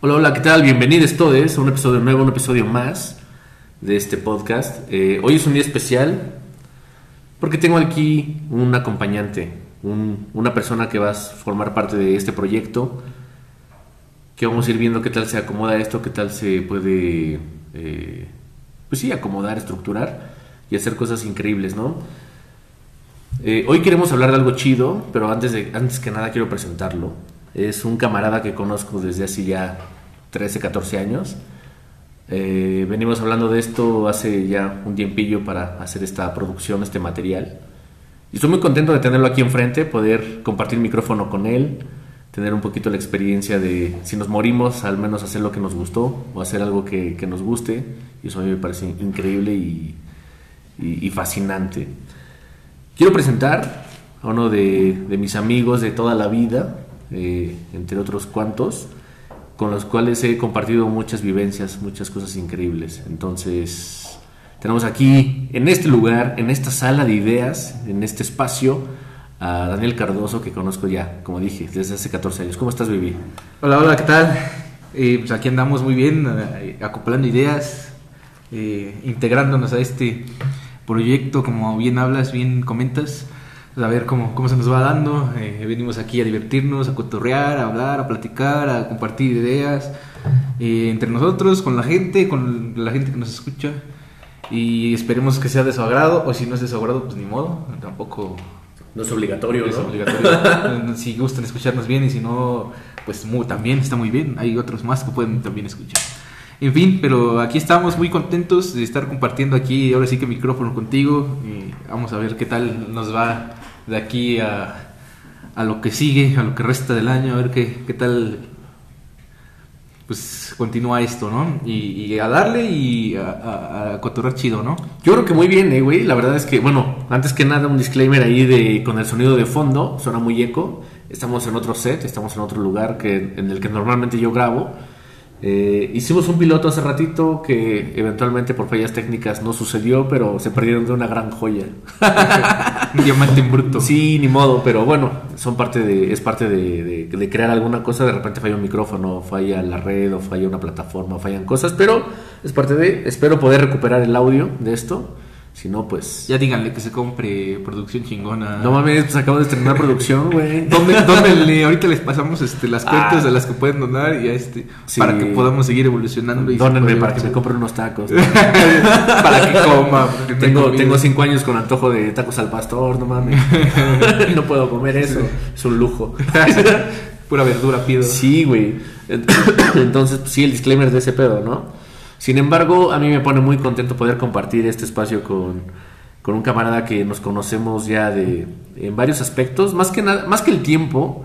Hola, hola, ¿qué tal? Bienvenidos todos a un episodio nuevo, un episodio más de este podcast. Eh, hoy es un día especial porque tengo aquí un acompañante, un- una persona que va a formar parte de este proyecto, que vamos a ir viendo qué tal se acomoda esto, qué tal se puede, eh, pues sí, acomodar, estructurar y hacer cosas increíbles, ¿no? Eh, hoy queremos hablar de algo chido, pero antes, antes que nada quiero presentarlo. Es un camarada que conozco desde hace ya 13, 14 años. Eh, venimos hablando de esto hace ya un tiempillo para hacer esta producción, este material. Y estoy muy contento de tenerlo aquí enfrente, poder compartir micrófono con él, tener un poquito la experiencia de si nos morimos, al menos hacer lo que nos gustó o hacer algo que, nos guste. Y eso a mí me parece increíble y, fascinante. Quiero presentar a uno de mis amigos de toda la vida, eh, entre otros cuantos, con los cuales he compartido muchas vivencias, muchas cosas increíbles. Entonces, tenemos aquí, en este lugar, en esta sala de ideas, en este espacio, a Daniel Cardoso, que conozco ya, como dije, desde hace 14 años. ¿Cómo estás, Vivi? Hola, hola, ¿qué tal? Eh, pues aquí andamos muy bien, eh, acoplando ideas, eh, integrándonos a este proyecto, como bien hablas, bien comentas, pues, a ver cómo, cómo se nos va dando. Eh, venimos aquí a divertirnos, a cotorrear, a hablar, a platicar, a compartir ideas eh, entre nosotros, con la gente, con la gente que nos escucha. Y esperemos que sea de su agrado, o si no es de su agrado, pues ni modo, tampoco No es obligatorio, es ¿no? obligatorio. si gustan escucharnos bien y si no, pues muy, también está muy bien. Hay otros más que pueden también escuchar. En fin, pero aquí estamos muy contentos de estar compartiendo aquí, ahora sí que micrófono contigo. Y vamos a ver qué tal nos va de aquí a, a lo que sigue, a lo que resta del año, a ver qué, qué tal pues continúa esto, ¿no? Y, a darle y a, a, chido, ¿no? Yo creo que muy bien, eh, güey. La verdad es que, bueno, antes que nada, un disclaimer ahí de con el sonido de fondo, suena muy eco. Estamos en otro set, estamos en otro lugar que, en el que normalmente yo grabo. Eh, hicimos un piloto hace ratito que eventualmente por fallas técnicas no sucedió, pero se perdieron de una gran joya. Diamante en bruto. Sí, ni modo, pero bueno, son parte de, es parte de, de- de crear alguna cosa. De repente falla un micrófono, falla la red, o falla una plataforma, fallan cosas, pero es parte de. Espero poder recuperar el audio de esto. Si no, pues. Ya díganle que se compre producción chingona. No mames, pues acabo de estrenar producción, güey. ¿Dónde, dónde le- ahorita les pasamos este, las cuentas Ah. de las que pueden donar y a este Sí. para que podamos seguir evolucionando y Dónenme para que me compren unos tacos. para que coma. tengo, tengo cinco años con antojo de tacos al pastor, no mames. no puedo comer eso. Es un lujo. Pura verdura pido. Sí, güey. Entonces, pues, sí, el disclaimer de ese pedo, ¿no? Sin embargo, a mí me pone muy contento poder compartir este espacio con, con un camarada que nos conocemos ya de en varios aspectos. Más que nada, más que el tiempo,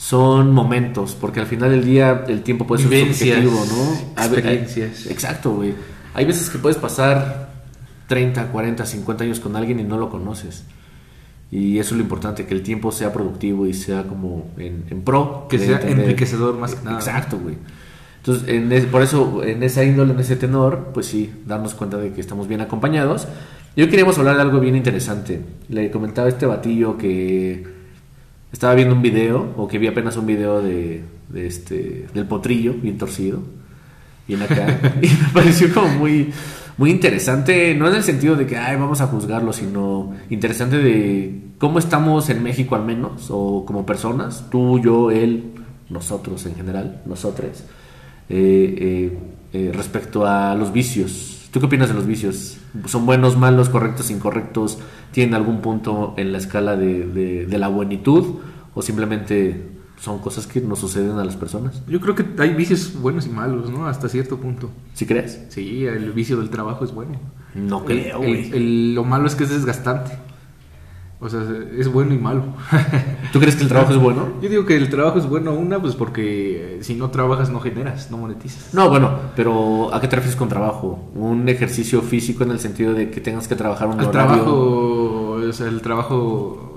son momentos, porque al final del día el tiempo puede ser subjetivo, ¿no? Experiencias. Exacto, güey. Hay veces que puedes pasar 30, 40, 50 años con alguien y no lo conoces. Y eso es lo importante, que el tiempo sea productivo y sea como en, en pro. Que sea entender. enriquecedor más que nada. Exacto, güey. Entonces, en es- por eso, en esa índole, en ese tenor, pues sí, darnos cuenta de que estamos bien acompañados. Y hoy queríamos hablar de algo bien interesante. Le comentaba a este batillo que estaba viendo un video, o que vi apenas un video de, de este, del potrillo, bien torcido, bien acá. y me pareció como muy, muy interesante, no en el sentido de que, ay, vamos a juzgarlo, sino interesante de cómo estamos en México al menos, o como personas, tú, yo, él, nosotros en general, nosotros, eh, eh, eh, respecto a los vicios. ¿Tú qué opinas de los vicios? ¿Son buenos, malos, correctos, incorrectos? ¿Tienen algún punto en la escala de, de- de la buenitud? ¿O simplemente son cosas que nos suceden a las personas? Yo creo que hay vicios buenos y malos, ¿no? Hasta cierto punto. ¿Sí crees? Sí, el vicio del trabajo es bueno. No creo, el- güey. el- lo malo es que es desgastante. O sea, es bueno y malo. ¿Tú crees que el trabajo es bueno? Yo digo que el trabajo es bueno, una, pues porque eh, si no trabajas no generas, no monetizas. No, bueno, pero ¿a qué te refieres con trabajo? ¿Un ejercicio físico en el sentido de que tengas que trabajar un El horario? trabajo, o sea, el trabajo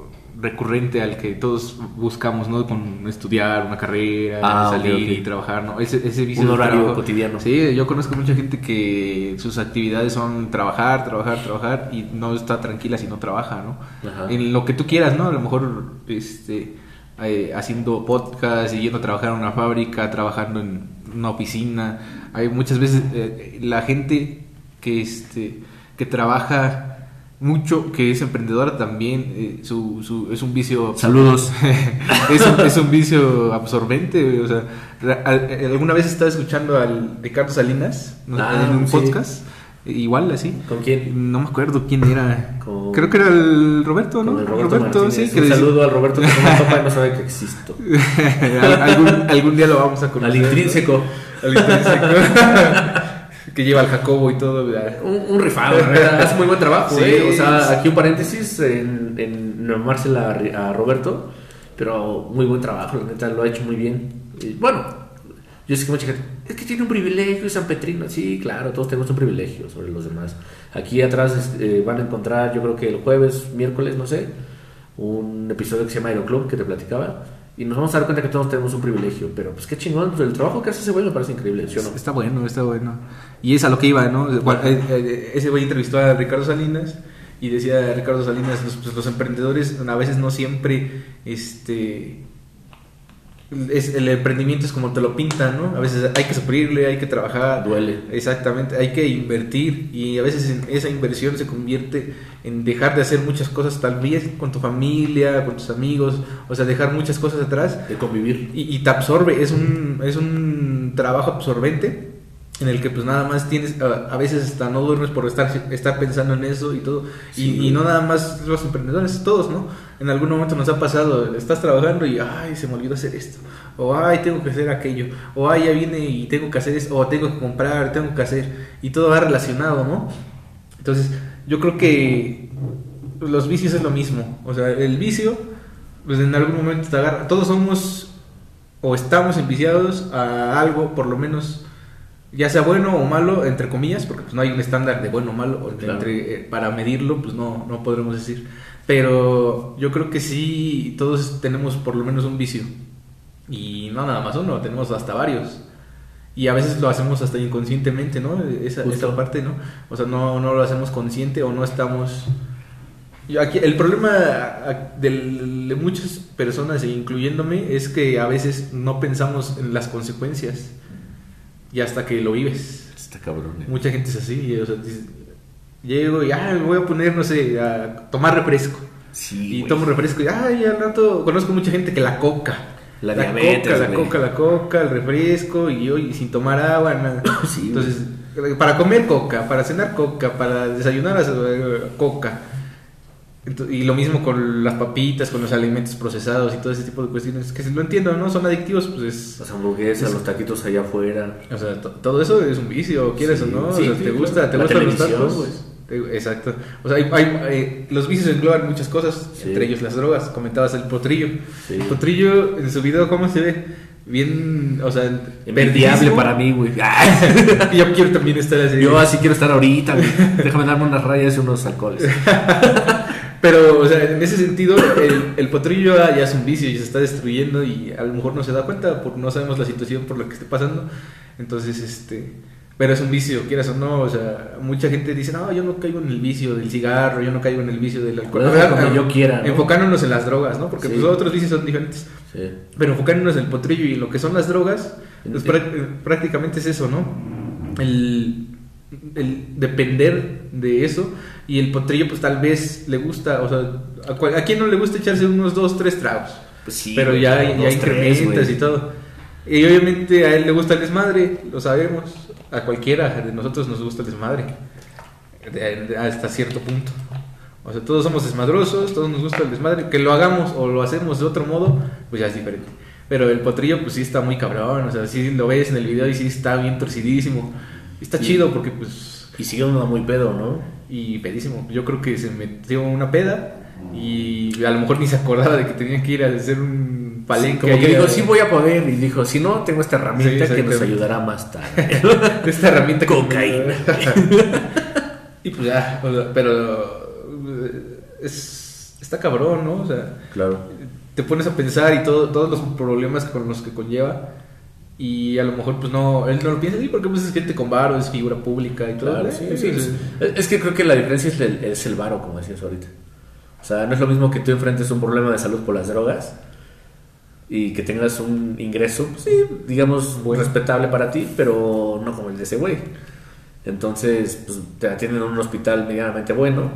recurrente al que todos buscamos, ¿no? Con estudiar una carrera, Ah, salir y trabajar, ¿no? Ese, ese vicio Un horario trabajo. cotidiano. Sí, yo conozco mucha gente que sus actividades son trabajar, trabajar, trabajar y no está tranquila si no trabaja, ¿no? Ajá. En lo que tú quieras, ¿no? A lo mejor, este... eh, haciendo podcast yendo a trabajar en una fábrica, trabajando en una oficina. Hay muchas veces eh, la gente que, este, que trabaja mucho, que es emprendedora también, eh, su, su- es un vicio... Saludos. es, un, es un vicio absorbente. O sea, eh, alguna vez estaba escuchando al Ricardo Salinas. Ah, en un sí. podcast, igual así. ¿Con quién? No me acuerdo quién era. Con- Creo que era el Roberto, ¿no? Con el Roberto, Martínez. sí. que Un decía- saludo al Roberto que no me topa y no sabe que existo. Al- algún, algún día lo vamos a conocer. Al intrínseco. Al intrínseco. que lleva al Jacobo y todo. Un, un rifado, hace muy buen trabajo, Sí, ¿eh? O sea, sí. aquí un paréntesis en, en a, Roberto, pero muy buen trabajo, la neta, lo ha hecho muy bien. Y, bueno, yo sé que mucha gente, es que tiene un privilegio, es San Petrino. Sí, claro, todos tenemos un privilegio sobre los demás. Aquí atrás eh, van a encontrar, yo creo que el jueves, miércoles, no sé, un episodio que se llama Aeroclub, que te platicaba. Y nos vamos a dar cuenta que todos tenemos un privilegio, pero pues qué chingón, pues, el trabajo que hace ese güey me parece increíble, ¿sí o no? Está bueno, está bueno. Y es a lo que iba, ¿no? Bueno, eh, eh, Ese güey entrevistó a Ricardo Salinas y decía Ricardo Salinas, los, pues, los emprendedores a veces no siempre, este... Es, el emprendimiento es como te lo pintan, ¿no? A veces hay que sufrirle, hay que trabajar. Duele. Exactamente, hay que invertir y a veces esa inversión se convierte en dejar de hacer muchas cosas, tal vez con tu familia, con tus amigos, o sea, dejar muchas cosas atrás De convivir. y, y te absorbe, es un, es un trabajo absorbente en el que pues nada más tienes, a, veces hasta no duermes por estar, estar pensando en eso y todo, Sí. y, y no nada más los emprendedores, todos, ¿no? En algún momento nos ha pasado, estás trabajando y, ay, se me olvidó hacer esto, o ay, tengo que hacer aquello, o ay, ya viene y tengo que hacer esto, o tengo que comprar, tengo que hacer, y todo va relacionado, ¿no? Entonces, yo creo que los vicios es lo mismo, o sea, el vicio, pues en algún momento te agarra, todos somos o estamos enviciados a algo, por lo menos, ya sea bueno o malo, entre comillas, porque pues no hay un estándar de bueno o malo, Claro. entre, eh, para medirlo, pues no, no podremos decir. Pero yo creo que sí, todos tenemos por lo menos un vicio. Y no nada más uno, tenemos hasta varios. Y a veces lo hacemos hasta inconscientemente, ¿no? Esa, esa parte, ¿no? O sea, no, no lo hacemos consciente o no estamos... Yo aquí, el problema del- de muchas personas, e incluyéndome, es que a veces no pensamos en las consecuencias y hasta que lo vives. Está cabrón. ¿eh? Mucha gente es así, o sea, dices, llego y ah, me voy a poner, no sé, a tomar refresco. Sí, y tomo refresco y ay, al rato conozco mucha gente que la coca. La diabetes, coca, la coca, la coca, el refresco y yo y sin tomar agua, nada. Sí, Entonces, para comer coca, para cenar coca, para desayunar eh, coca. Y lo mismo con las papitas, con los alimentos procesados y todo ese tipo de cuestiones que si lo entiendo, ¿no? Son adictivos, pues es... Las hamburguesas, Es- los taquitos allá afuera. O sea, to- todo eso es un vicio, quieres Sí, o no. O sí, sea, sí, te gusta, claro. te gustan los tacos. pues. Exacto. O sea, hay, hay- eh, los vicios engloban muchas cosas, entre ellos las drogas. Comentabas el potrillo. El potrillo en su video, ¿cómo se ve? Bien, o sea, verdísimo. para mí, güey. Yo quiero también estar así. Yo así quiero estar ahorita, güey. Déjame darme unas rayas y unos alcoholes. Pero, o sea, en ese sentido, el, el potrillo ya ya es un vicio y se está destruyendo y a lo mejor no se da cuenta porque no sabemos la situación por la que esté pasando. Entonces, este, pero es un vicio, quieras o no. O sea, mucha gente dice, no, yo no caigo en el vicio del cigarro, yo no caigo en el vicio del alcohol. Puedes hacer como yo quiera, ¿no? Enfocándonos en las drogas, ¿no? Porque Sí. pues, otros vicios son diferentes. Sí. Pero enfocándonos en el potrillo y en lo que son las drogas, pues, prácticamente es eso, ¿no? El, el depender de eso. Y el potrillo, pues tal vez le gusta, o sea, a, cual- ¿a quién no le gusta echarse unos dos, tres tragos? Pues sí. Pero ya, ya dos, tres, incrementas y todo. Y obviamente a él le gusta el desmadre, lo sabemos. A cualquiera de nosotros nos gusta el desmadre. de- de- hasta cierto punto. O sea, todos somos desmadrosos, todos nos gusta el desmadre. Que lo hagamos o lo hacemos de otro modo, pues ya es diferente. Pero el potrillo, pues sí está muy cabrón. O sea, sí lo ves en el video y sí está bien torcidísimo. Y está Sí. chido porque, pues. Y sigue uno muy pedo, ¿no? Y pedísimo. Yo creo que se metió una peda y a lo mejor ni se acordaba de que tenía que ir a hacer un palenque. Como que dijo, sí voy a poder. Y dijo, si no, tengo esta herramienta Sí, que nos ayudará más tarde. esta herramienta que- Cocaína. y pues ya, o sea, pero eh, es, está cabrón, ¿no? O sea, claro. te pones a pensar y todo, todos los problemas con los que conlleva y a lo mejor pues no, él no lo piensa así porque pues es gente con varo, es figura pública y todo. Claro, sí, sí, Es es que creo que la diferencia es el, es el varo, como decías ahorita. O sea, no es lo mismo que tú enfrentes un problema de salud por las drogas y que tengas un ingreso, pues, sí, digamos, respetable para ti, pero no como el de ese güey. Entonces, pues te atienden en un hospital medianamente bueno,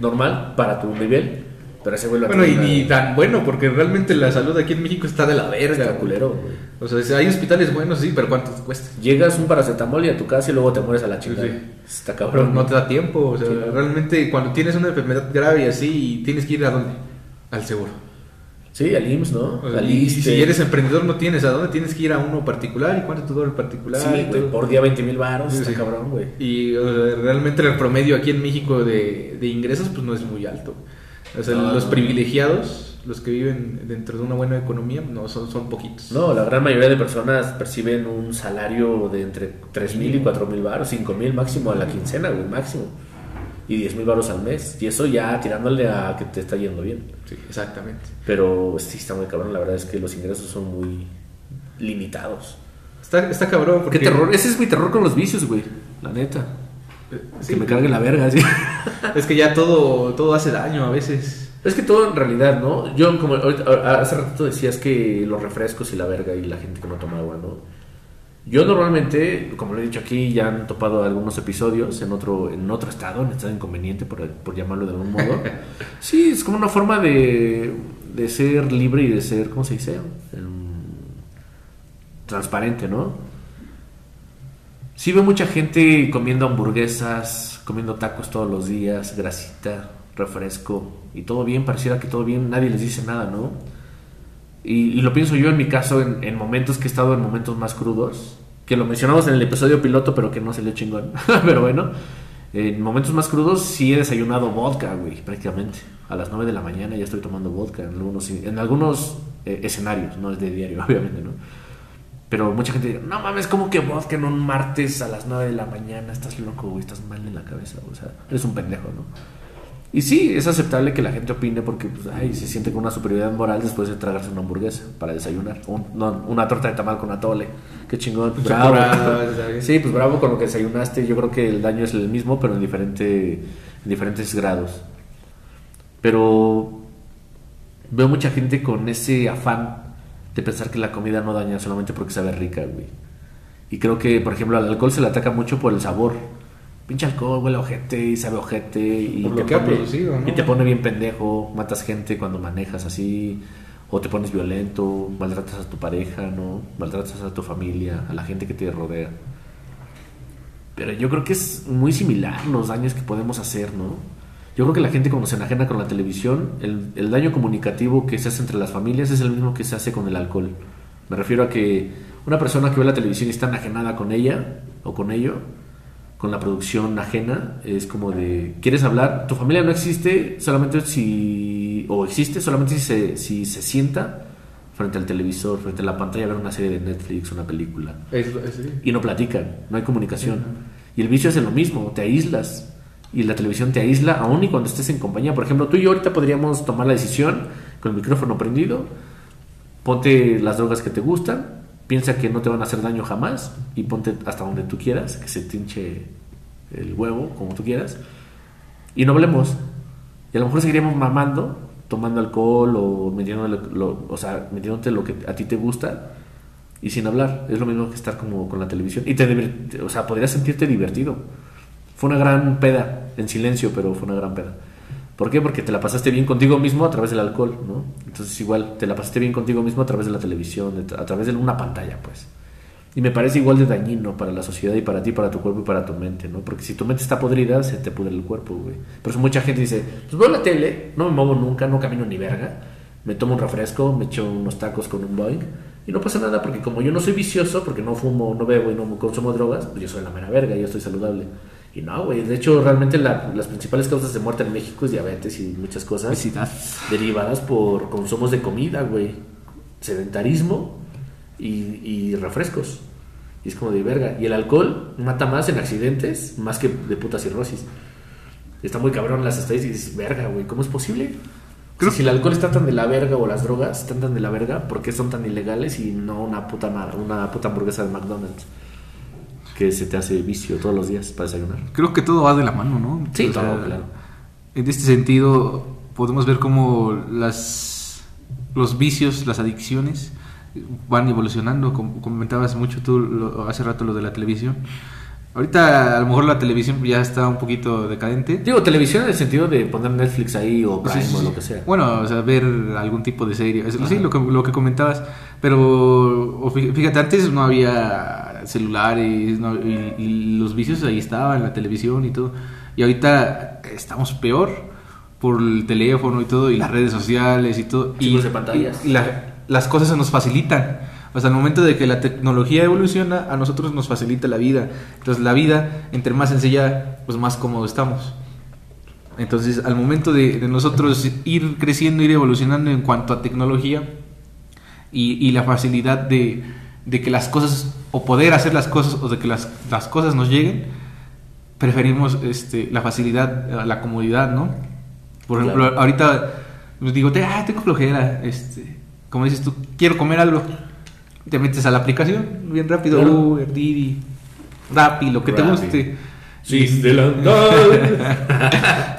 normal, para tu nivel. Pero ese güey lo Bueno, y ni tan bueno, porque realmente la salud aquí en México está de la verga. Está culero, güey. O sea, hay hospitales buenos, sí, pero ¿cuánto te cuesta? Llegas un paracetamol y a tu casa y luego te mueres a la chingada. Sí. Está Pero cabrón. no te da tiempo. O sea, Sí. realmente cuando tienes una enfermedad grave y así, tienes que ir a dónde? Al seguro. Sí, al IMSS, ¿no? O sea, al y, si eres emprendedor no tienes a dónde tienes que ir a uno particular y cuánto te dura el particular Sí, güey, por día 20 mil baros, Sí, está cabrón, güey. Y o sea, realmente el promedio aquí en México de, de ingresos pues no es muy alto. O sea, No, los no. privilegiados, los que viven dentro de una buena economía, no son, son poquitos. No, la gran mayoría de personas perciben un salario de entre 3 mil y 4 mil baros, 5 mil máximo a la quincena, güey, máximo. Y 10 mil baros al mes. Y eso ya tirándole a que te está yendo bien. Sí, exactamente. Pero sí está muy cabrón, la verdad es que los ingresos son muy limitados. Está, está cabrón porque... Qué terror, ese es mi terror con los vicios, güey, la neta. Sí, Que me cargue la verga, así. Es que ya todo, todo hace daño a veces. Es que todo en realidad, ¿no? Yo, como ahorita- hace ratito decías que los refrescos y la verga y la gente que no toma agua, ¿no? Yo normalmente, como lo he dicho aquí, ya han topado algunos episodios en otro, en otro estado, en estado inconveniente, por, por llamarlo de algún modo. Sí, es como una forma de, de ser libre y de ser, ¿cómo se dice? Em, transparente, ¿no? Sí veo mucha gente comiendo hamburguesas, comiendo tacos todos los días, grasita, refresco y todo bien, pareciera que todo bien, nadie les dice nada, ¿no? Y, y lo pienso yo en mi caso en, en momentos que he estado en momentos más crudos, que lo mencionamos en el episodio piloto, pero que no salió chingón. pero bueno, en momentos más crudos sí he desayunado vodka, güey, prácticamente. A las 9 de la mañana ya estoy tomando vodka en algunos, en algunos eh, escenarios, no es de diario, obviamente, ¿no? Pero mucha gente dice, no mames, ¿cómo que vodka en un martes a las 9 de la mañana? Estás loco, güey, estás mal en la cabeza, o sea, eres un pendejo, ¿no? Y sí, es aceptable que la gente opine porque pues, ay, se siente con una superioridad moral después de tragarse una hamburguesa para desayunar. Un- no, una torta de tamal con atole. Qué chingón. Pues, bravo. Sí, pues bravo con lo que desayunaste. Yo creo que el daño es el mismo, pero en, diferente, en diferentes grados. Pero veo mucha gente con ese afán de pensar que la comida no daña solamente porque sabe rica, güey. Y creo que, por ejemplo, al alcohol se le ataca mucho por el sabor. Pinche alcohol, huele a ojete y sabe a ojete y, Por lo te que ha pone, producido, ¿no? y te pone bien pendejo, matas gente cuando manejas así, o te pones violento, maltratas a tu pareja, ¿no? Maltratas a tu familia, a la gente que te rodea. Pero yo creo que es muy similar los daños que podemos hacer, ¿no? Yo creo que la gente cuando se enajena con la televisión, el, el daño comunicativo que se hace entre las familias es el mismo que se hace con el alcohol. Me refiero a que una persona que ve la televisión y está enajenada con ella o con ello, con la producción ajena, es como de, ¿quieres hablar? Tu familia no existe solamente si, o existe solamente si se, si se sienta frente al televisor, frente a la pantalla a ver una serie de Netflix, una película Es- es- sí. y no platican, no hay comunicación. Y el vicio es lo mismo, te aíslas. Y la televisión te aísla aún y cuando estés en compañía. Por ejemplo, tú y yo ahorita podríamos tomar la decisión con el micrófono prendido, ponte las drogas que te gustan, piensa que no te van a hacer daño jamás y ponte hasta donde tú quieras, que se te hinche el huevo, como tú quieras, y no hablemos. Y a lo mejor seguiríamos mamando, tomando alcohol o metiéndole lo, o sea, metiéndote lo que a ti te gusta y sin hablar. Es lo mismo que estar como con la televisión. Y te, o sea, podrías sentirte divertido. Fue una gran peda, en silencio, pero fue una gran peda. ¿Por qué? Porque te la pasaste bien contigo mismo a través del alcohol, ¿no? Entonces igual, te la pasaste bien contigo mismo a través de la televisión, a través de una pantalla, pues. Y me parece igual de dañino para la sociedad y para ti, para tu cuerpo y para tu mente, ¿no? Porque si tu mente está podrida, se te pudre el cuerpo, güey. Por eso mucha gente dice, pues veo la tele, no me muevo nunca, no camino ni verga, me tomo un refresco, me echo unos tacos con un boing y no pasa nada porque como yo no soy vicioso, porque no fumo, no bebo y no consumo drogas, pues yo soy la mera verga, yo estoy saludable. Y no, güey, de hecho realmente la- las principales causas de muerte en México es diabetes y muchas cosas Obesidad. derivadas por consumos de comida, güey. Sedentarismo y, y refrescos. Y es como de verga. Y el alcohol mata más en accidentes, más que de puta cirrosis. Está muy cabrón las estadísticas y dices, verga, güey, ¿cómo es posible? Creo- Si el alcohol está tan de la verga o las drogas están tan de la verga, ¿por qué son tan ilegales y no una puta, una puta hamburguesa de McDonald's? Que se te hace vicio todos los días para desayunar. Creo que todo va de la mano, ¿no? Sí, O sea, claro, claro. En este sentido, podemos ver cómo las los vicios, las adicciones van evolucionando, como comentabas mucho tú lo- hace rato lo de la televisión. Ahorita a lo mejor la televisión ya está un poquito decadente. Digo, televisión en el sentido de poner Netflix ahí o Prime Sí, sí, o sí. lo que sea. Bueno, o sea, ver algún tipo de serie. Sí, lo que, lo que comentabas. Pero o fí- fíjate, antes no había celulares no- y, y los vicios ahí estaban, la televisión y todo. Y ahorita estamos peor por el teléfono y todo, y las redes sociales y todo. Y, de pantallas. y la- las cosas se nos facilitan. O sea, al momento de que la tecnología evoluciona, a nosotros nos facilita la vida. Entonces, la vida, entre más sencilla, pues más cómodo estamos. Entonces, al momento de, de nosotros ir creciendo, ir evolucionando en cuanto a tecnología y, y la facilidad de, de que las cosas, o poder hacer las cosas, o de que las, las cosas nos lleguen, preferimos este, la facilidad, a la comodidad, ¿no? Por ejemplo, Claro. ahorita pues digo, te, ah, tengo flojera, este, como dices tú, quiero comer algo, te metes a la aplicación, bien rápido, Claro. Uber, Didi, Rappi, lo que te Rappi. guste. Sí, de la...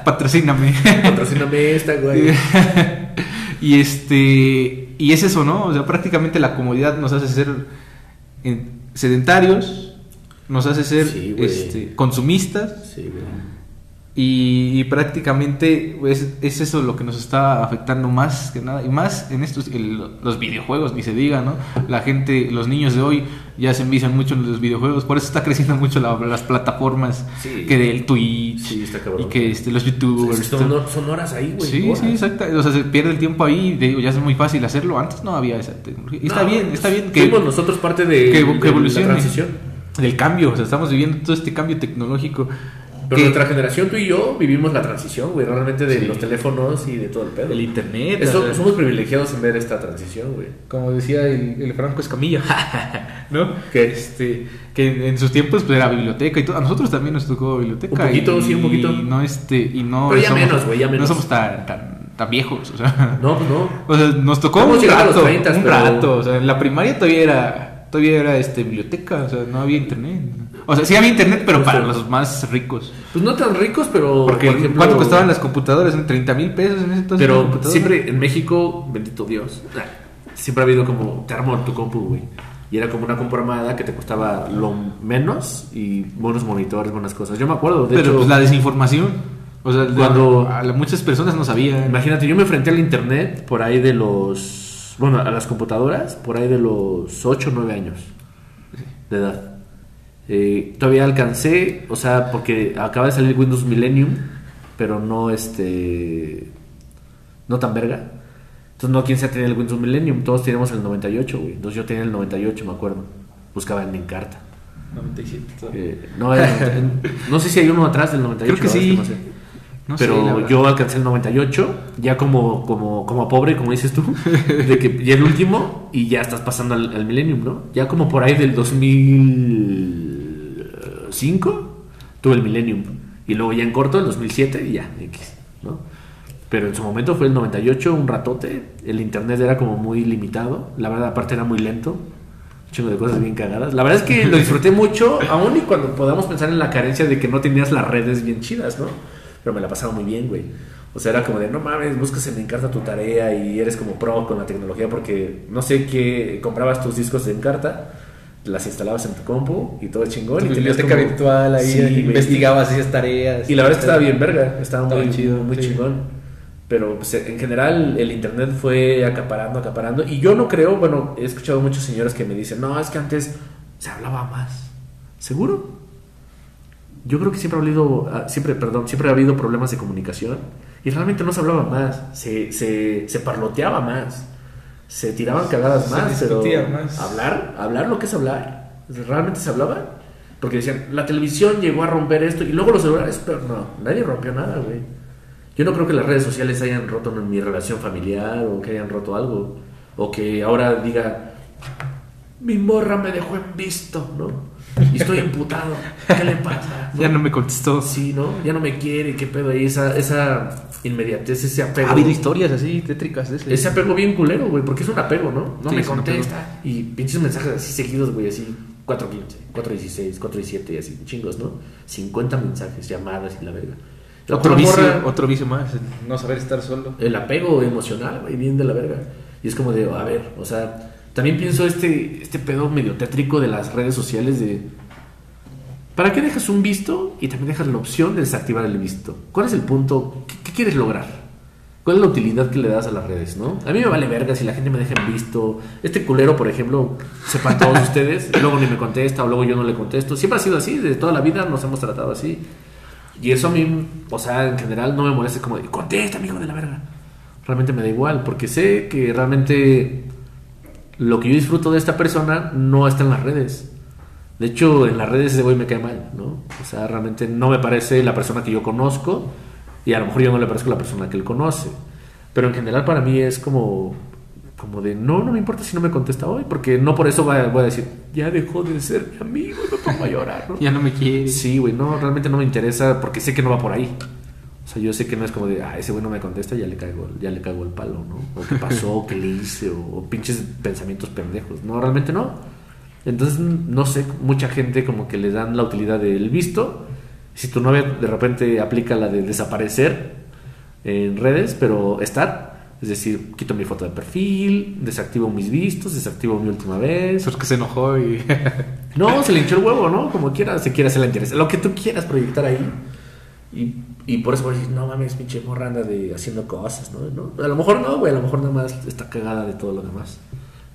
Patrocíname. Patrocíname esta, güey. y este y es eso, ¿no? O sea, prácticamente la comodidad nos hace ser eh, sedentarios, nos hace ser Sí, este, consumistas Sí, güey. Y, y prácticamente pues, es eso lo que nos está afectando más que nada y más en estos el- los videojuegos ni se diga, ¿no? La gente, los niños de hoy ya se envician mucho en los videojuegos, por eso está creciendo mucho la- las plataformas Sí. que del Twitch Sí, y que este, los youtubers Es son, son horas ahí, güey. Sí, horas. sí, exacto. O sea, se pierde el tiempo ahí. Digo, ya es muy fácil hacerlo. Antes no había esa tecnología. Y está No, bien, está bien que, Fuimos nosotros parte de, que, de que evolucione. la transición. Del cambio. O sea, estamos viviendo todo este cambio tecnológico. Pero que- nuestra generación, tú y yo, vivimos la transición, güey, realmente de Sí. los teléfonos y de todo el pedo. el internet. Eso- somos privilegiados en ver esta transición, güey. como decía el, el Franco Escamilla, ¿no? ¿Qué? Este, que en sus tiempos pues, era biblioteca y todo. A nosotros también nos tocó biblioteca. Un poquito, y, sí, un poquito. Y no, este, y no Pero ya somos- menos, güey, ya menos. No somos tan, tan, tan viejos, o sea. No, pues no. O sea, nos tocó Hemos un llegado a los rato, 30, un pero- rato. O sea, en la primaria todavía era, todavía era este, biblioteca, o sea, no había internet. O sea, sí había internet, pero para Justo. los más ricos. Pues no tan ricos, pero. Porque por ejemplo, ¿cuánto costaban las computadoras? ¿En 30 mil pesos en ese entonces? Pero siempre en México, bendito Dios, siempre ha habido como, te armo tu compu, güey. Y era como una compu armada que te costaba lo menos y buenos monitores, buenas cosas. Yo me acuerdo, de Pero hecho, pues la desinformación. O sea, Cuando- a, a muchas personas no sabían. imagínate, yo me enfrenté al internet por ahí de los, bueno, a las computadoras, por ahí de los 8 o 9 años de edad. Eh, todavía alcancé, o sea, porque acaba de salir Windows Millennium, pero no este, no tan verga. Entonces no quien sea tenía el Windows Millennium, todos teníamos el 98, güey. Entonces yo tenía el 98, me acuerdo. Buscaba en Encarta. 97. Eh, no, era- no sé si hay uno atrás del 98. Creo que sí. no sé. No Pero yo alcancé el 98, ya como, como, como pobre, como dices tú, de que ya el último y ya estás pasando al, al Millennium, ¿no? Ya como por ahí del 2005 tuve el Millennium y luego ya en corto el 2007 y ya, X, ¿no? Pero en su momento fue el 98, un ratote, el internet era como muy limitado, la verdad aparte era muy lento, un chingo de cosas bien cagadas. La verdad es que lo disfruté mucho, aún y cuando podamos pensar en la carencia de que no tenías las redes bien chidas, ¿no? Pero me la pasaba muy bien, güey. O sea, era como de, no mames, buscas en Encarta tu tarea y eres como pro con la tecnología porque no sé qué, comprabas tus discos de Encarta, las instalabas en tu compu y todo chingón. Tu y tenías biblioteca como- virtual ahí, Sí, investigabas, hacías tareas. Y la verdad estaba bien verga, estaba, Estaba muy chido, muy sí. chingón. Pero pues, en general el internet fue acaparando, acaparando. Y yo no creo, bueno, he escuchado muchos señores que me dicen, no, es que antes se hablaba más. ¿Seguro? Yo creo que siempre ha habido, ah, siempre, perdón, siempre ha habido problemas de comunicación. Y realmente no se hablaba más, se, se, se parloteaba más, se tiraban cagadas Se más, pero discutía más. hablar, hablar lo que es hablar. ¿Realmente se hablaba? Porque decían, la televisión llegó a romper esto y luego los celulares, pero no, nadie rompió nada, güey. Yo no creo que las redes sociales hayan roto mi relación familiar o que hayan roto algo. O que ahora diga, mi morra me dejó en visto, ¿no? Y estoy emputado. ¿Qué le pasa? Ya no me contestó. Sí, ¿no? Ya no me quiere, qué pedo ahí. Esa, esa inmediatez, ese apego. Ha habido historias así tétricas de ese. Ese apego bien culero, güey, porque es un apego, ¿no? No Sí, me contesta. Y pinches mensajes así seguidos, güey, así 415, 416, 417 y así, chingos, ¿no? 50 mensajes, llamadas y la verga. La Otro vicio, morra- otro vicio más, no saber estar solo. el apego emocional, güey, bien de la verga. Y es como de, a ver, o sea, también pienso este, este pedo medio tétrico de las redes sociales de... ¿Para qué dejas un visto y también dejas la opción de desactivar el visto? ¿Cuál es el punto? ¿Qué, qué quieres lograr? ¿Cuál es la utilidad que le das a las redes, no? A mí me vale verga si la gente me deja en visto. Este culero, por ejemplo, sepan todos ustedes, y luego ni me contesta o luego yo no le contesto. Siempre ha sido así, de toda la vida nos hemos tratado así. Y eso a mí, o sea, en general no me molesta como de, contesta, amigo de la verga. Realmente me da igual, porque sé que realmente lo que yo disfruto de esta persona no está en las redes. De hecho, en las redes ese güey me cae mal, ¿no? O sea, realmente no me parece la persona que yo conozco y a lo mejor yo no le parezco la persona que él conoce. Pero en general para mí es como, como de, no, no me importa si no me contesta hoy, porque no por eso voy a, voy a decir, ya dejó de ser mi amigo me pongo a llorar, ¿no? Ya no me quiere. Sí, güey, no, realmente no me interesa porque sé que no va por ahí. O sea, yo sé que no es como de, ah, ese güey no me contesta, ya le caigo, ya le caigo el palo, ¿no? O qué pasó, qué le hice, o, o pinches pensamientos pendejos. No, realmente no. Entonces, no sé, mucha gente como que le dan la utilidad del visto. Si tu novia de repente aplica la de desaparecer en redes, pero estar, es decir, quito mi foto de perfil, desactivo mis vistos, desactivo mi última vez. Eso es que se enojó y. No, se le hinchó el huevo, ¿no? Como quiera, se quiere hacer la interés. Lo que tú quieras proyectar ahí. Y, y por eso voy a decir, no mames, pinche morra anda de haciendo cosas, ¿no? ¿no? A lo mejor no, güey, a lo mejor nada más está cagada de todo lo demás.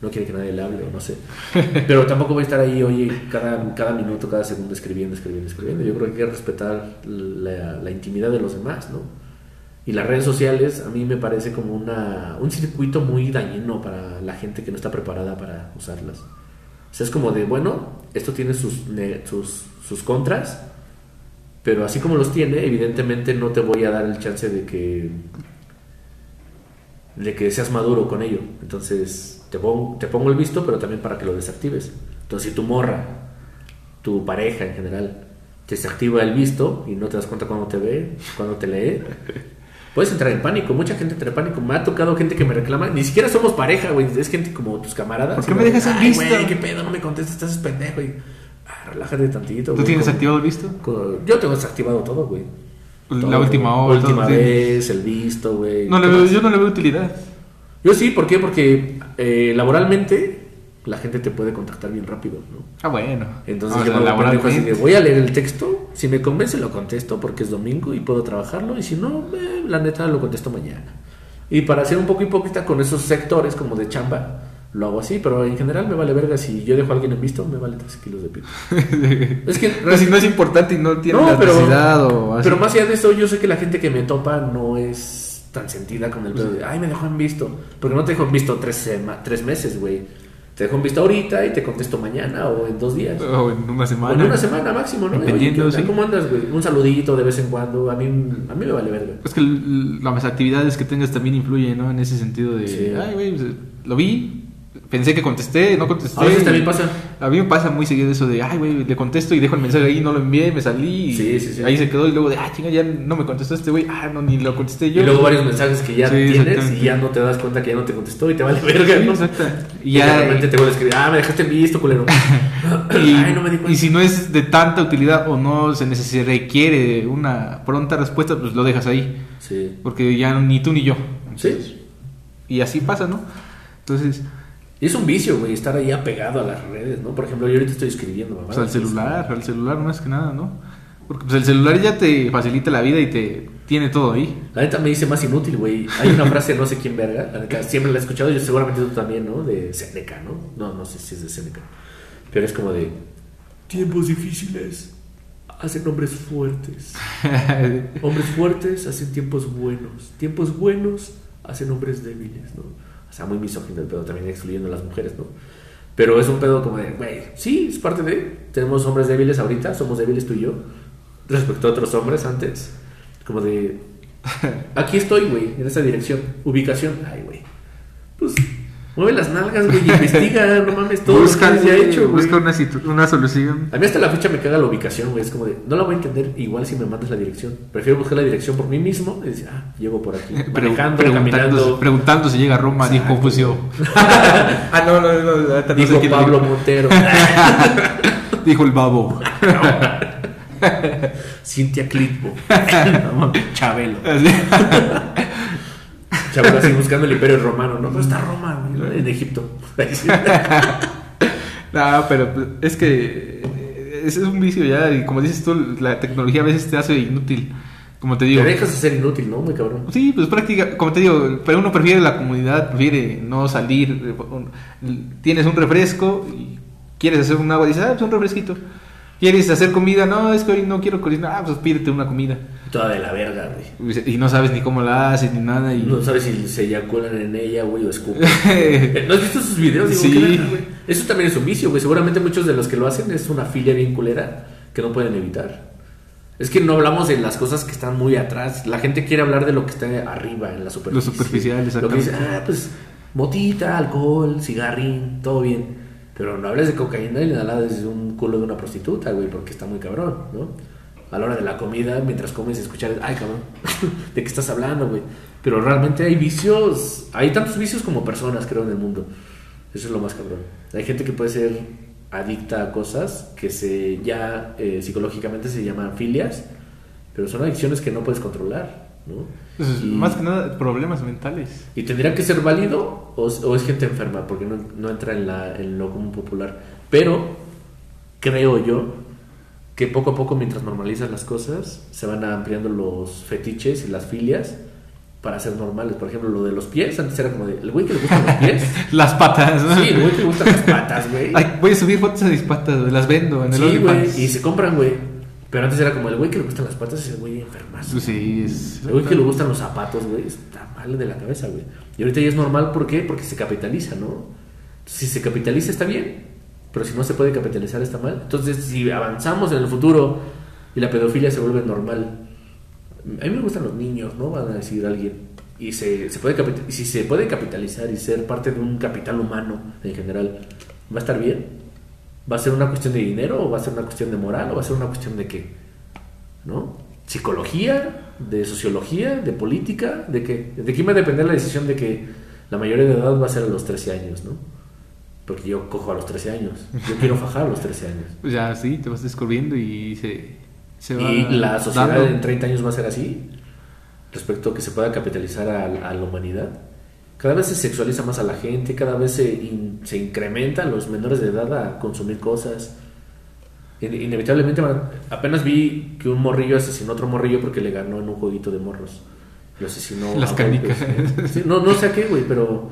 No quiere que nadie le hable, o no sé. Pero tampoco voy a estar ahí, oye, cada, cada minuto, cada segundo escribiendo, escribiendo, escribiendo. Yo creo que hay que respetar la, intimidad de los demás, ¿no? Y las redes sociales a mí me parece como una, un circuito muy dañino para la gente que no está preparada para usarlas. O sea, es como de, bueno, esto tiene sus, sus, sus contras, pero así como los tiene, evidentemente no te voy a dar el chance de que de que seas maduro con ello. Entonces, te pongo, te pongo el visto, pero también para que lo desactives. Entonces, si tu morra, tu pareja en general, te desactiva el visto y no te das cuenta cuando te ve, cuando te lee, puedes entrar en pánico. Mucha gente entra en pánico. Me ha tocado gente que me reclama, ni siquiera somos pareja, güey, es gente como tus camaradas. ¿Por qué me dejas "Ay, visto?" güey, qué pedo, no me contestas, estás pendejo. Y, "Ah, relájate tantito. ¿Tú güey, tienes como- activado el visto? como- Yo tengo desactivado todo, güey. La última hora. Última vez, el visto, güey. No yo no le veo utilidad. Yo sí, ¿por qué? Porque eh, laboralmente la gente te puede contactar bien rápido, ¿no? Ah, bueno. Entonces yo laboralmente. voy a leer el texto, si me convence lo contesto porque es domingo y puedo trabajarlo y si no, eh, la neta lo contesto mañana. Y para ser un poco hipócrita con esos sectores como de chamba, lo hago así, pero en general me vale verga si yo dejo a alguien en visto, me vale 3 kilos de pito. es que Pero si no es importante y no tiene No, la pero- necesidad o así. Pero más allá de eso, yo sé que la gente que me topa no es tan sentida con el pedo de, ay, me dejó en visto. Porque no te dejó en visto tres, sema- tres meses, güey. Te dejo en visto ahorita y te contesto mañana o en dos días. O en una O semana. en una semana máximo, ¿no? Dependiendo, Oye, ¿qué onda? sí. ¿Cómo andas, güey? Un saludito de vez en cuando. A mí, a mí me vale verga. Es que las actividades que tengas también influyen, ¿no? En ese sentido de, Sí. ay, güey, pues, lo vi, pensé que contesté, no contesté. A veces también pasa. A mí me pasa muy seguido eso de, ay, güey, le contesto y dejo el mensaje ahí, no lo envié, me salí. y Sí, sí, sí. Ahí se quedó y luego de, ah, chinga, ya no me contestó este güey, ah, no, ni lo contesté yo. Y luego varios mensajes que ya tienes y ya no te das cuenta que ya no te contestó y te vale verga, Sí, ¿no? exacto. Y Y ya de repente te vuelve a escribir, ah, me dejaste en visto, culero. Y, Ay, no me di cuenta. y si no es de tanta utilidad o no se, se requiere una pronta respuesta, pues lo dejas ahí. Sí. Porque ya ni tú ni yo. Sí. Y así pasa, ¿no? Entonces, Y es un vicio, güey, estar ahí apegado a las redes, ¿no? Por ejemplo, yo ahorita estoy escribiendo, mamá. pues al celular, al celular más que nada, ¿no? Porque pues el celular ya te facilita la vida y te tiene todo ahí. La neta me dice más inútil, güey. Hay una frase, no sé quién verga, la neta, siempre la he escuchado, yo seguramente tú también, ¿no? De Seneca, ¿no? No, no sé si es de Seneca. Pero es como de... Tiempos difíciles hacen hombres fuertes. Hombres fuertes hacen tiempos buenos. Tiempos buenos hacen hombres débiles, ¿no? O sea, muy misógino el pedo, también excluyendo a las mujeres, ¿no? Pero es un pedo como de, güey, sí, es parte de... Tenemos hombres débiles ahorita, somos débiles tú y yo, respecto a otros hombres antes. Como de, aquí estoy, güey, en esa dirección. Ubicación, ay, güey. Pues, mueve las nalgas, güey, investiga, no mames, todo busca, lo que ya hecho, güey. busca una, solución. A mí hasta la fecha me caga la ubicación, güey. Es como de, no la voy a entender igual si me mandas la dirección. Prefiero buscar la dirección por mí mismo y decir, ah, llego por aquí. Manejando, preguntando, caminando. preguntando si llega a Roma, dijo. Confucio. ah, no, no, no, no, no Dijo Pablo dijo. Montero. Dijo el babo. Cintia Clitbo. Chabelo. Chabelo así buscando el imperio romano, ¿no? Pero está Roma, en Egipto. No, pero pues, es que eh, ese es un vicio ya, y como dices tú, la tecnología a veces te hace inútil. Como te Te digo. dejas de ser inútil, ¿no? Muy cabrón. Sí, pues práctica, como te digo, pero uno prefiere la comunidad, prefiere no salir. eh, Tienes un refresco y quieres hacer un agua, dices, ah, pues un refresquito. Quieres hacer comida, no, es que hoy no quiero cocinar, ah, pues pídete una comida. Toda de la verga, güey. Y no sabes ni cómo la haces ni nada. Y... No sabes si se eyaculan en ella, güey, o escupen. ¿No has visto sus videos? Digo, Sí. ¿qué verga, güey? Eso también es un vicio, güey. Seguramente muchos de los que lo hacen es una filia bien culera que no pueden evitar. Es que no hablamos de las cosas que están muy atrás. La gente quiere hablar de lo que está arriba, en la superficie. Lo superficial, Lo que dice, exactamente. ah, pues, motita, alcohol, cigarrín, todo bien. Pero no hables de cocaína y nada desde un culo de una prostituta, güey, porque está muy cabrón, ¿no? A la hora de la comida, mientras comes, escuchar, ay, cabrón, ¿de qué estás hablando, güey? Pero realmente hay vicios, hay tantos vicios como personas, creo, en el mundo. Eso es lo más cabrón. Hay gente que puede ser adicta a cosas que se ya eh, psicológicamente se llaman filias, pero son adicciones que no puedes controlar, ¿no? Pues, Y- Más que nada, problemas mentales. ¿Y tendría que ser válido o, o es gente enferma? Porque no, no entra en, la, en lo común popular. Pero creo yo que poco a poco, mientras normalizas las cosas, se van ampliando los fetiches y las filias para ser normales. Por ejemplo, lo de los pies, antes era como de, el güey que le gustan los pies. Las patas. ¿no? Sí, el güey que le gustan las patas, güey. Ay, voy a subir fotos de mis patas, güey, las vendo en el Sí, güey, y se compran, güey. Pero antes era como el güey que le gustan las patas es el güey enfermazo. Sí, es... El güey que le gustan los zapatos, güey, está mal de la cabeza, güey. Y ahorita ya es normal, ¿por qué? Porque se capitaliza, ¿no? Si se capitaliza está bien, pero si no se puede capitalizar está mal. Entonces, si avanzamos en el futuro y la pedofilia se vuelve normal, a mí me gustan los niños, ¿no? Van a decir alguien. Y se, se puede si se puede capitalizar y ser parte de un capital humano en general, ¿va a estar bien? ¿Va a ser una cuestión de dinero o va a ser una cuestión de moral o va a ser una cuestión de qué? ¿no? Psicología, de sociología, de política, de qué, de quién va a depender la decisión de que la mayoría de edad va a ser a los 13 años, ¿no? Porque yo cojo a los 13 años, yo quiero fajar a los 13 años. Pues ya sí, te vas descubriendo y se, se va Y la sociedad dando. en 30 años va a ser así, respecto a que se pueda capitalizar a, a la humanidad. Cada vez se sexualiza más a la gente, cada vez se, in- se incrementan los menores de edad a consumir cosas. In- Inevitablemente, apenas vi que un morrillo asesinó a otro morrillo porque le ganó en un jueguito de morros. Lo asesinó. Las canicas. Sí, no, no sé a qué, güey, pero.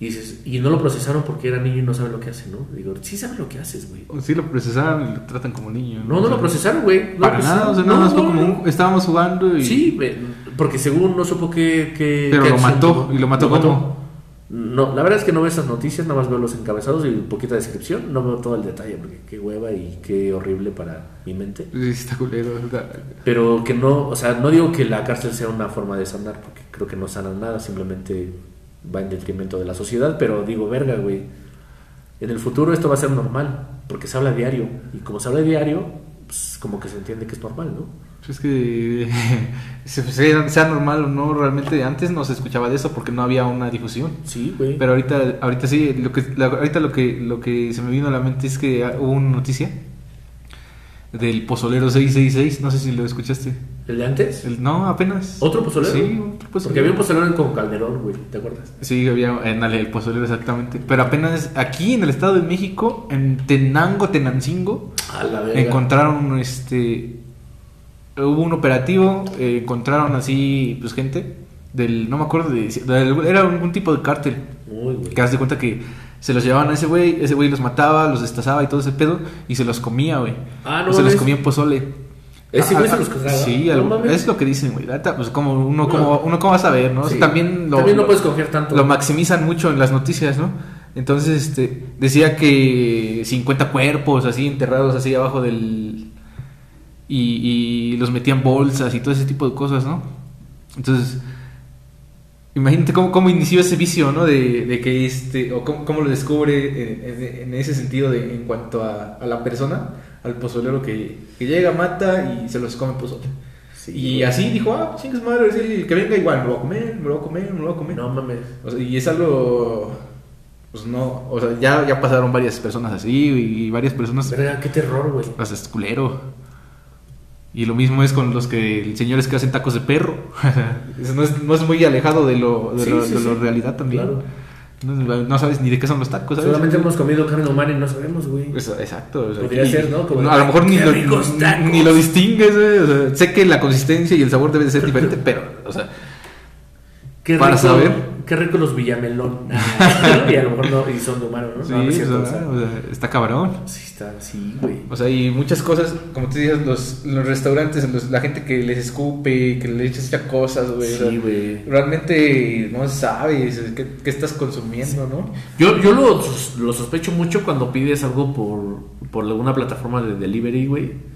Y, dices, y no lo procesaron porque era niño y no sabe lo que hace, ¿no? Digo, sí sabe lo que haces, güey. Sí lo procesaron y lo tratan como niño. No, no lo procesaron, güey. No Para lo nada, o sea, No, más fue no, como no. un- estábamos jugando y... Sí, porque según no supo que Pero qué lo acción mató. ¿y lo mató cómo? No, la verdad es que no veo esas noticias, nada más veo los encabezados y poquita descripción. No veo todo el detalle, porque qué hueva y qué horrible para mi mente. Sí, está culero. Pero que no, o sea, no digo que la cárcel sea una forma de sanar, porque creo que no sanan nada, simplemente va en detrimento de la sociedad. Pero digo, verga, güey. En el futuro esto va a ser normal, porque se habla diario. Y como se habla diario, pues como que se entiende que es normal, ¿no? Es que se- sea, normal o no, realmente antes no se escuchaba de eso porque no había una difusión. Sí, güey. Pero ahorita, ahorita sí, lo que, ahorita lo que, lo que se me vino a la mente es que hubo una noticia del pozolero 666, no sé si lo escuchaste. ¿El de antes? El- no, apenas. ¿Otro pozolero? Sí, otro pozolero. Porque había un pozolero con Calderón, güey, ¿te acuerdas? Sí, había en el, el pozolero exactamente. Pero apenas aquí en el Estado de México, en Tenango, Tenancingo, A la verga. encontraron este hubo un operativo eh, encontraron así pues gente del no me acuerdo de, del- era algún tipo de cártel Muy, güey. que haz de cuenta que se los llevaban a ese güey ese güey los mataba los destazaba y todo ese pedo y se los comía güey Ah, no o se los mames. comía en pozole Güey Ah, se los cagaba. sí No algo- mames. es lo que dicen güey pues como uno como No. uno cómo va a saber no O sea, Sí. también lo, También no puedes confiar tanto. lo maximizan mucho en las noticias, ¿no? Entonces, este, decía que 50 cuerpos así enterrados así abajo del... Y, y los metían bolsas y todo ese tipo de cosas, ¿no? Entonces, imagínate cómo, cómo inició ese vicio, ¿no? De, de que este, o cómo, cómo lo descubre en, en- en ese sentido de, en cuanto a, a la persona, al pozolero que, que llega, mata y se los come pozole. Sí, y güey. así dijo, ah, chingas madre, es el que venga igual, me lo voy a comer, me lo voy a comer, me lo voy a comer. No mames. O sea, y es algo. Pues no. O sea, ya, ya pasaron varias personas así y varias personas. Verga, qué terror, güey. Sea, es culero. Y lo mismo es con los que señores que hacen tacos de perro. No, es, no es muy alejado de lo, de Sí, lo, sí, de lo realidad también. Claro. No, no sabes ni de qué son los tacos, ¿sabes? Solamente hemos comido carne humana y no sabemos, güey. Exacto. o sea, Podría y- ser, ¿no? Como, a lo mejor ni ¡qué lo, ni lo distingues, güey, o sea, sé que la consistencia y el sabor debe de ser diferente, pero, o sea, Qué Para rico, saber. Qué rico los villamelón. Ah, y a lo mejor no, y son de humano, ¿no? sí, No, no es o cierto, sea, o sea, o sea, está cabrón. sí, está, sí, güey. O sea, y muchas cosas, como tú dices, los, los restaurantes, los- la gente que les escupe, que les echa cosas, güey. o sea, Sí, güey. realmente no sabes qué, qué estás consumiendo, ¿no? Yo, yo lo, lo sospecho mucho cuando pides algo por, por alguna plataforma de delivery, güey.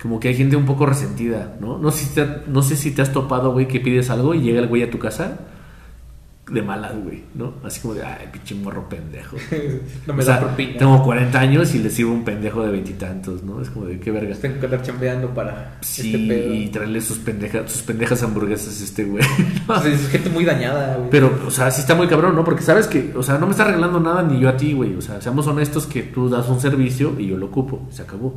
Como que hay gente un poco resentida, ¿no? No sé si te, no sé si te has topado, güey, que pides algo y llega el güey a tu casa de malas, güey, ¿no? Así como de, ay, pinche morro pendejo. No O me sea, da propina. Tengo 40 años y le sirvo un pendejo de veintitantos, ¿no? Es como de, qué verga. Tengo que andar chambeando para Sí, este pedo. y traerle sus pendejas, sus pendejas hamburguesas a este güey. O sea, es gente muy dañada, güey. Pero, o sea, sí está muy cabrón, ¿no? Porque sabes que, o sea, no me está arreglando nada ni yo a ti, güey. O sea, seamos honestos que tú das un servicio y yo lo ocupo, se acabó.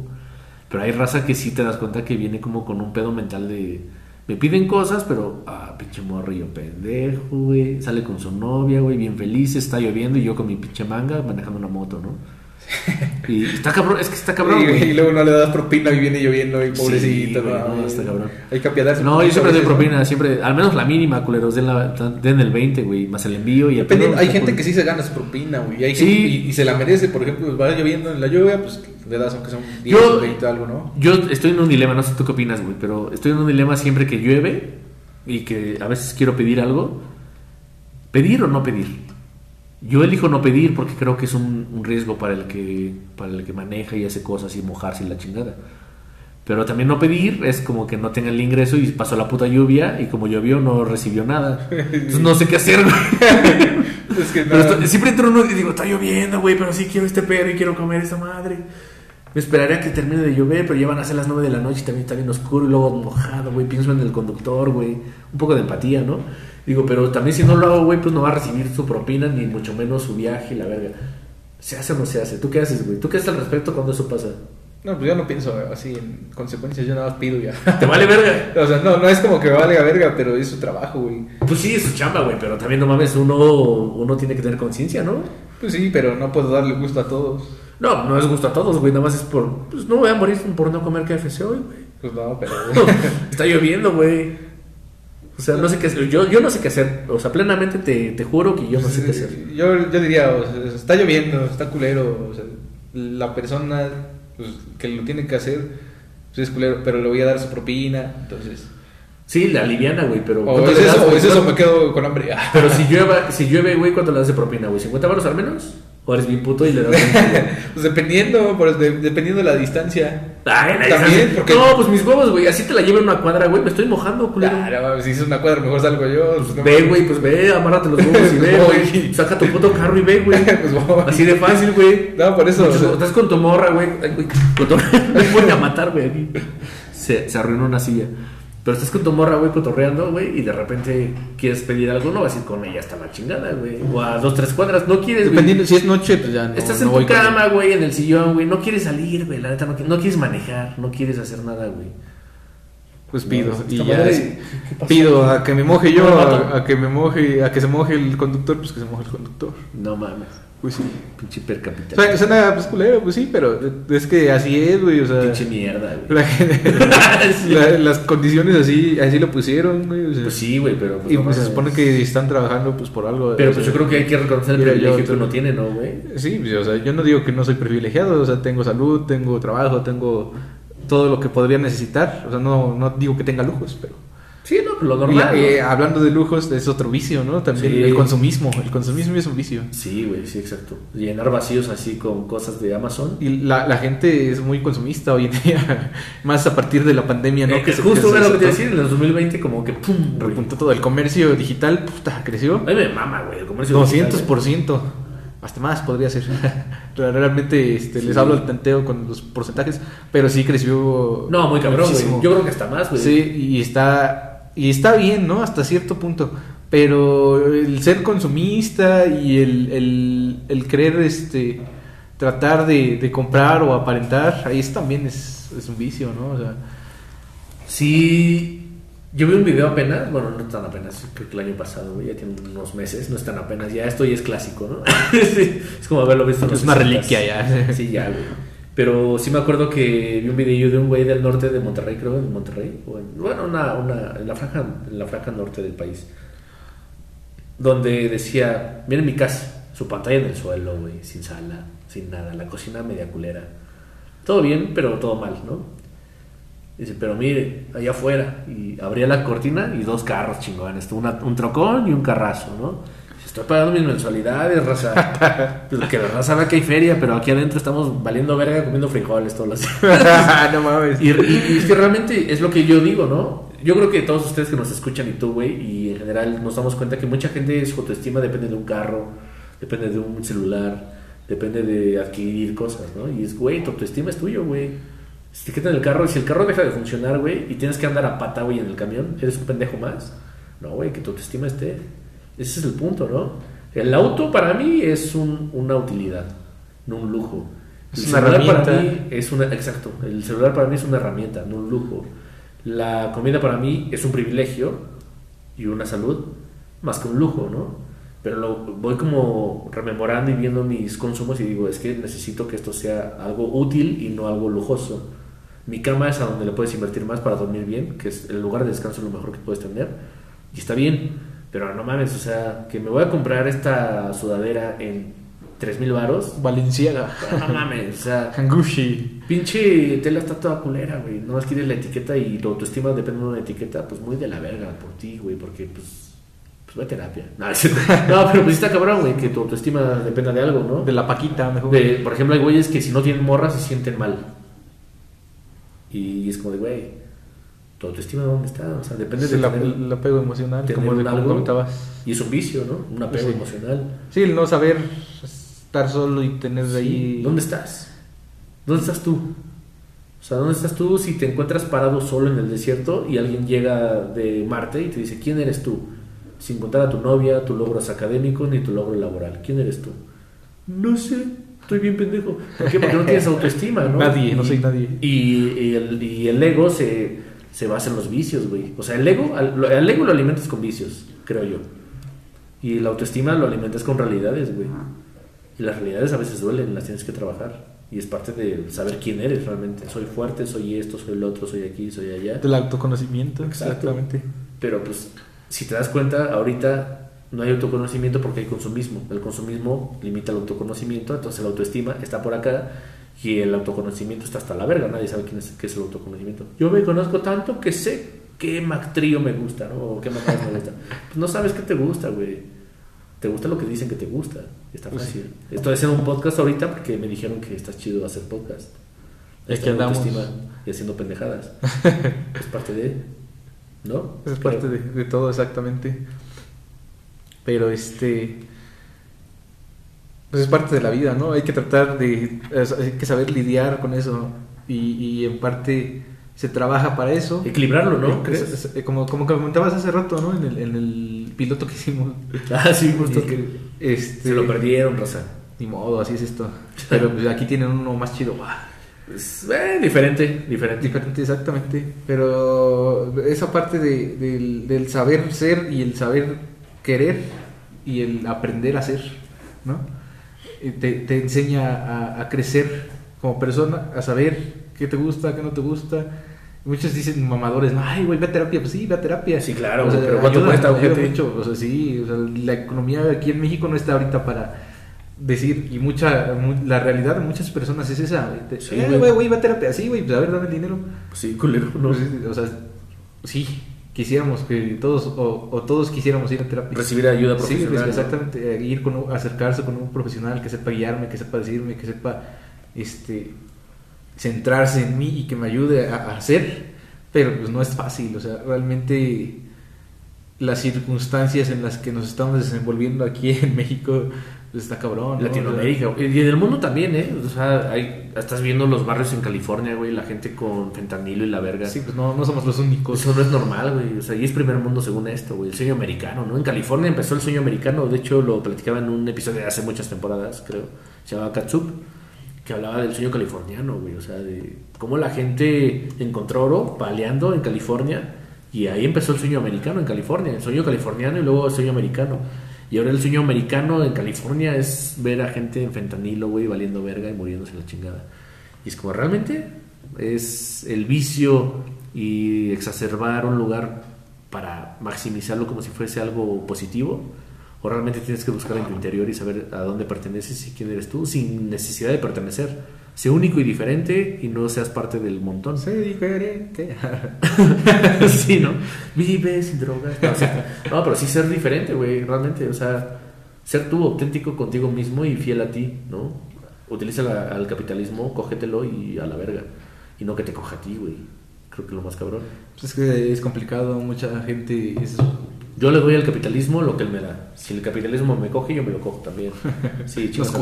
Pero hay raza que sí te das cuenta que viene como con un pedo mental de. Me piden cosas, pero, ah, pinche morrillo pendejo, güey. Sale con su novia, güey, bien feliz, está lloviendo y yo con mi pinche manga manejando una moto, ¿no? Y está cabrón, es que está cabrón, y, luego no le das propina y viene lloviendo y pobrecito. güey, no, no, está cabrón. Hay que apiadarse. No, yo siempre doy propina, siempre, al menos la mínima, culeros, den, la, den el 20, güey, más el envío y el hay gente que sí se gana su propina, güey. Hay Sí. gente- y, y se la merece, por ejemplo, va lloviendo en la lluvia, pues le das aunque son 10 Yo- o 20 algo, ¿no? Yo estoy en un dilema, no sé tú qué opinas, güey, pero estoy en un dilema siempre que llueve y que a veces quiero pedir algo. ¿Pedir o no pedir? Yo elijo no pedir porque creo que es un, un riesgo para el, que, para el que maneja y hace cosas y mojarse y la chingada. Pero también no pedir es como que no tenga el ingreso y pasó la puta lluvia y como llovió no recibió nada. Entonces no sé qué hacer, güey. Es que Pero no- esto- siempre entro uno y digo, está lloviendo, güey, pero sí quiero este pedo y quiero comer esa madre. Me esperaré a que termine de llover, pero ya van a ser las 9 de la noche y también está bien oscuro y luego mojado, güey. Pienso en el conductor, güey. Un poco de empatía, ¿no? Digo, pero también si no lo hago, güey, pues no va a recibir su propina ni mucho menos su viaje y la verga. ¿Se hace o no se hace? ¿Tú qué haces, güey? ¿Tú qué haces al respecto cuando eso pasa? No, pues yo no pienso así en consecuencias, yo nada más pido ya. ¿Te vale verga? o sea, no, no es como que me valga verga, pero es su trabajo, güey. Pues sí, es su chamba, güey, pero también no mames, uno, uno tiene que tener conciencia, ¿no? Pues sí, pero no puedo darle gusto a todos. No, no es gusto a todos, güey, nada más es por... Pues no voy a morir por no comer KFC hoy, güey. Pues no, pero... Está lloviendo, güey. O sea, no sé qué hacer. Yo, yo no sé qué hacer. O sea, plenamente te, te juro que yo no sé qué hacer. Yo, yo diría, o sea, está lloviendo, está culero. O sea, la persona pues, que lo tiene que hacer pues, es culero, pero le voy a dar su propina. Entonces, Sí, la liviana, güey, pero. o ¿cuánto es das, eso, o es eso, me ¿Cuánto- quedo con hambre. Pero si llueve, si llueve, güey, ¿cuánto le das de propina, güey? ¿50 baros al menos? ¿O eres bien puto y le das 20, güey? pues dependiendo, pues, de- dependiendo de la distancia. Ay, la También, distancia. porque- No, pues mis huevos, güey. Así te la llevo en una cuadra, güey. Me estoy mojando, culero. Claro, si es una cuadra, mejor salgo yo. pues, no Ve, güey, pues ve, amárrate los huevos y ve, Voy. Saca tu puto carro y ve, güey. Pues voy. Así de fácil, güey. No, por eso. o sea, Estás con tu morra, güey. Ay, güey, Con tu... Me voy a matar, güey. aquí. Se, se arruinó una silla. Pero estás con tu morra, güey, cotorreando, güey, y de repente quieres pedir algo, no vas a ir con ella hasta la chingada, güey. O a dos, tres cuadras, no quieres, güey. dependiendo, si es noche, pues ya no. Estás en tu cama, güey, en el sillón, güey. No quieres salir, güey. La neta, no, qui- no quieres manejar, no quieres hacer nada, güey. Pues pido. No, y ya. Pido a que me moje yo, a que me moje, a que se moje el conductor, pues que se moje el conductor. No mames. Pues sí. Pinche hipercapital. Suena, suena pues culero, pues sí, pero es que así es, güey, o sea. Pinche mierda, güey. la gente- la- las condiciones así, así lo pusieron, güey. o sea. Pues sí, güey, pero. pues, y pues se supone que están trabajando pues por algo. Pero o pues sea, yo creo que hay que reconocer el Mira, privilegio yo- que uno tiene, ¿no, güey? Sí, pues, o sea, yo no digo que no soy privilegiado, o sea, tengo salud, tengo trabajo, tengo todo lo que podría necesitar. O sea, no, no digo que tenga lujos, pero. Sí, no, pues lo Y, normal. eh, hablando de lujos, es otro vicio, ¿no? También Sí. el consumismo. El consumismo es un vicio. Sí, güey, sí, exacto. Llenar vacíos así con cosas de Amazon. Y la, la gente es muy consumista hoy en día, más a partir de la pandemia, ¿no? Eh, se- justo se- era lo que te iba a decir, en el 2020 como que pum, repuntó todo. El comercio digital, puta, creció. A mí me mama, güey, el comercio 200%. Hasta más podría ser. Realmente este, les hablo al tanteo con los porcentajes, pero sí creció. No, muy cabrón, güey. Yo creo que hasta más, güey. Sí, y está, y está bien, ¿no? Hasta cierto punto. Pero el ser consumista y el, el, el querer este, tratar de, de comprar o aparentar, ahí es, también es, es un vicio, ¿no? O sea, Sí, yo vi un video apenas, bueno, no tan apenas, creo que el año pasado, ya tiene unos meses, no es tan apenas, ya esto ya es clásico, ¿no? Sí, es como haberlo visto en Es una 60s. reliquia ya. Sí, ya, güey. Pero sí me acuerdo que vi un video de un güey del norte de Monterrey, creo, en Monterrey, o en- bueno, una, una, en, la franja, la franja norte del país, donde decía, miren mi casa, su pantalla en el suelo, güey, sin sala, sin nada, la cocina media culera. Todo bien, pero todo mal, ¿no? Dice, pero mire, allá afuera. Y abría la cortina y dos carros chingones. un trocón y un carrazo, ¿no? Estoy pagando mis mensualidades, raza. Pues que la raza sabe que hay feria, pero aquí adentro estamos valiendo verga comiendo frijoles todos los días. no mames. Y, y- y es que realmente es lo que yo digo, ¿no? Yo creo que todos ustedes que nos escuchan y tú, güey, y en general nos damos cuenta que mucha gente su autoestima depende de un carro, depende de un celular, depende de adquirir cosas, ¿no? Y es, güey, tu autoestima es tuyo, güey. Si te quitan el carro, si el carro deja de funcionar, güey, y tienes que andar a pata, güey, en el camión, ¿eres un pendejo más? No, güey, que tu autoestima esté. Ese es el punto, ¿no? El auto para mí es un- una utilidad, no un lujo. Es El una celular para mí es una, exacto, el celular para mí es una herramienta, no un lujo. La comida para mí es un privilegio y una salud más que un lujo, ¿no? Pero lo, voy como rememorando y viendo mis consumos y digo, es que necesito que esto sea algo útil y no algo lujoso. Mi cama es a donde le puedes invertir más para dormir bien, que es el lugar de descanso lo mejor que puedes tener. Y está bien, pero no mames, o sea, que me voy a comprar esta sudadera en 3000 varos. Valenciaga. No mames, o sea, Hangushi. Pinche tela está toda culera, güey. No más quieres la etiqueta y tu autoestima depende de una etiqueta, pues muy de la verga por ti, güey, porque pues. Pues va a terapia. No. No, pero pues sí está cabrón, güey, que tu autoestima dependa de algo, ¿no? De la Paquita, mejor. De- por ejemplo, hay güeyes que si no tienen morra se sienten mal. Y es como de, güey, tu autoestima dónde está? O sea, depende Sí, de el apego emocional, como, de, algo. comentabas. Y es un vicio, ¿no? Un apego Sí. emocional. Sí, el no saber estar solo y tener de Sí. ahí. ¿Dónde estás? ¿Dónde estás tú? O sea, ¿dónde estás tú si te encuentras parado solo en el desierto y alguien llega de Marte y te dice, ¿quién eres tú? Sin contar a tu novia, tus logros académicos ni tu logro laboral. ¿Quién eres tú? No sé, estoy bien pendejo. ¿Por qué? Porque no tienes autoestima, ¿no? Nadie, no Y- soy nadie. Y, y el, y el ego se, se basa en los vicios, güey. O sea, el ego, al, ego lo alimentas con vicios, creo yo. Y la autoestima lo alimentas con realidades, güey. Y las realidades a veces duelen, las tienes que trabajar. Y es parte de saber quién eres realmente. Soy fuerte, soy esto, soy el otro, soy aquí, soy allá. Del autoconocimiento, Exacto. exactamente. Pero pues, si te das cuenta, ahorita no hay autoconocimiento porque hay consumismo. El consumismo limita el autoconocimiento, entonces la autoestima está por acá y el autoconocimiento está hasta la verga. Nadie sabe quién es, qué es el autoconocimiento. Yo me conozco tanto que sé qué mactrío me gusta, ¿no? O qué macas me gusta. Pues no sabes qué te gusta, güey. Te gusta lo que dicen que te gusta. Está Pues fácil. Estoy haciendo un podcast ahorita porque me dijeron que está chido hacer podcast. Está en andamos. autoestima y haciendo pendejadas. es parte de. ¿No? Es parte de, de todo, exactamente. Pero este. Pues es parte de la vida, ¿no? Hay que tratar de. Hay que saber lidiar con eso. Y, y en parte se trabaja para eso. Equilibrarlo, ¿no? Es- ¿Crees? es- es- como, como comentabas hace rato, ¿no? En el, en el piloto que hicimos. Ah, sí, justo. Que, este, Se lo perdieron, Rosa. Ni modo, así es esto. Pero pues, aquí tienen uno más chido. Pues, eh, diferente, diferente. Diferente, exactamente. Pero esa parte de- del, del saber ser y el saber querer y el aprender a ser, ¿no? Eh, Te, te enseña a, a crecer como persona, a saber qué te gusta, qué no te gusta. Muchos dicen mamadores, ay, güey, ve a terapia. Pues sí, ve a terapia. Sí, claro, pero ¿cuánto cuesta, mucho. O sea, sí, o sea, la economía aquí en México no está ahorita para decir, y mucha, mu- la realidad de muchas personas es esa. güey. Sí, eh, güey. ve a terapia. Sí, güey, pues a ver, dame el dinero. Sí, culero, ¿no? Pues, o sea, sí, quisiéramos que todos, o, o todos quisiéramos ir a terapia. Recibir ayuda Sí, profesional. ¿no? exactamente, eh, ir con un- acercarse con un profesional que sepa guiarme, que sepa decirme, que sepa este centrarse en mí y que me ayude a, a hacer, pero pues no es fácil, o sea, realmente las circunstancias en las que nos estamos desenvolviendo aquí en México está cabrón. ¿no? Latinoamérica, O sea, güey. y en el mundo también, ¿eh? O sea, hay, estás viendo los barrios en California, güey, la gente con fentanilo y la verga. sí, pues no, no somos los únicos. Eso no es normal, güey. O sea, y es primer mundo según esto, güey. El sueño americano, ¿no? En California empezó el sueño americano. De hecho, lo platicaba en un episodio de hace muchas temporadas, creo. Se llamaba Katsup. que hablaba del sueño californiano, güey. O sea, de cómo la gente encontró oro paleando en California y ahí empezó el sueño americano en California, el sueño californiano y luego el sueño americano. Y ahora el sueño americano en California es ver a gente en fentanilo, güey, valiendo verga y muriéndose la chingada. Y es como realmente es el vicio y exacerbar un lugar para maximizarlo como si fuese algo positivo. O realmente tienes que buscar en tu interior y saber a dónde perteneces y quién eres tú sin necesidad de pertenecer. Sé único y diferente y no seas parte del montón. Sé diferente. sí, ¿no? Vive sin drogas. No, o sea, no, pero sí ser diferente, güey, realmente. O sea, ser tú auténtico contigo mismo y fiel a ti, ¿no? Utiliza la- al capitalismo, cógetelo y a la verga. Y no que te coja a ti, güey. Creo que lo más cabrón. Pues es que es complicado, mucha gente es... Yo le doy al capitalismo lo que él me da. Si el capitalismo me coge, yo me lo cojo también. Sí, chicos.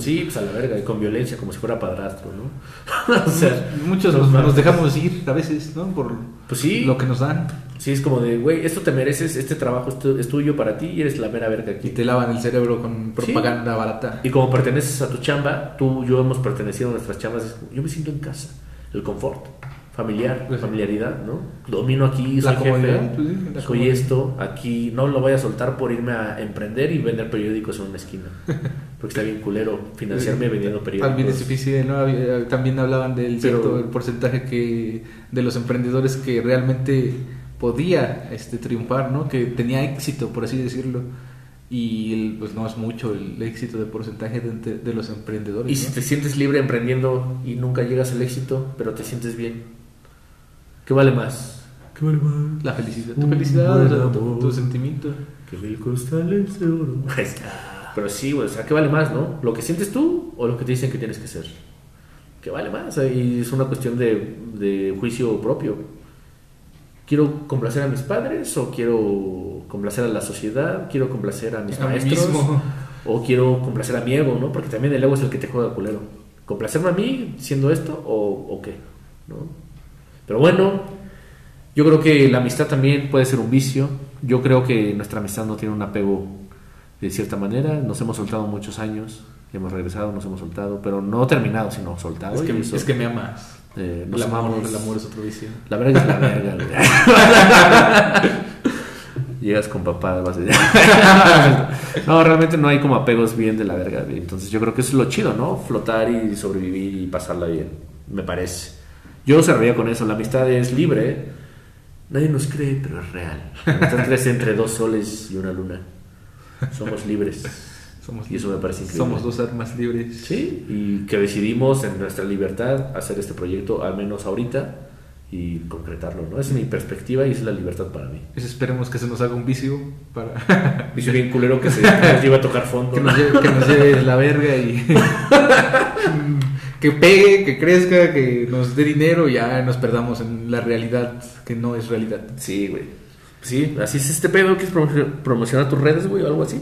Sí, pues a la verga, y con violencia, como si fuera padrastro, ¿no? o sea, Muchos no nos, dejamos ir a veces, ¿no? Por Pues sí. lo que nos dan. Sí, es como de, güey, esto te mereces, este trabajo es, tu- es tuyo para ti y eres la mera verga Y aquí. te lavan el cerebro con propaganda barata. Y como perteneces a tu chamba, tú y yo hemos pertenecido a nuestras chambas. Yo me siento en casa, el confort, familiar, Pues familiaridad, ¿no? Domino aquí, La soy jefe, comodidad, pues sí, la soy comodidad. esto, aquí no lo voy a soltar por irme a emprender y vender periódicos en una esquina. Porque está bien culero financiarme vendiendo periódicos. También es difícil, ¿no? Había- También hablaban del Pero- cierto el porcentaje que de los emprendedores que realmente podía este, triunfar, ¿no? Que tenía éxito, por así decirlo. Y el- pues no es mucho el éxito de porcentaje de, de los emprendedores. Y ¿no? si te sientes libre emprendiendo y nunca llegas al éxito, pero te sientes bien, ¿qué vale más? ¿Qué vale más? La felicidad, tu felicidad, tu, tu sentimiento. Que mil costales de oro. Pero sí, güey, o sea, ¿qué vale más, no? ¿Lo que sientes tú o lo que te dicen que tienes que ser? ¿Qué vale más? Y es una cuestión de, de juicio propio. ¿Quiero complacer a mis padres o quiero complacer a la sociedad? ¿Quiero complacer a mis A maestros? mismo. ¿O quiero complacer a mi ego, no? Porque también el ego es el que te juega culero. ¿Complacerme a mí siendo esto o, o qué? ¿No? Pero bueno, yo creo que la amistad también puede ser un vicio. Yo creo que nuestra amistad no tiene un apego de cierta manera. Nos hemos soltado muchos años, hemos regresado, nos hemos soltado, pero no terminado, sino soltado. Es que, es me amas. eh, nos el, amor, amamos. el amor es otro vicio. La verga es la verga. Llegas con papá, vas a... No, realmente no hay como apegos bien de la verga. Entonces yo creo que eso es lo chido, ¿no? Flotar y sobrevivir y pasarla bien, me parece. Yo cerraría con eso, la amistad es libre. Nadie nos cree, pero es real. La amistad crece entre dos soles y una luna. Somos libres. Somos, Y eso me parece increíble. somos dos armas libres. Sí, y que decidimos en nuestra libertad hacer este proyecto, al menos ahorita, y concretarlo, ¿no? Esa es mi perspectiva y esa es la libertad para mí. Pues esperemos que se nos haga un vicio para Vicio bien culero que se que nos lleva a tocar fondo. que nos lleve, que nos lleve la verga y que pegue, que crezca, que nos dé dinero y ya nos perdamos en la realidad que no es realidad. Sí, güey. Sí, así es este pedo. ¿Quieres promo- promocionar tus redes, güey, o algo así?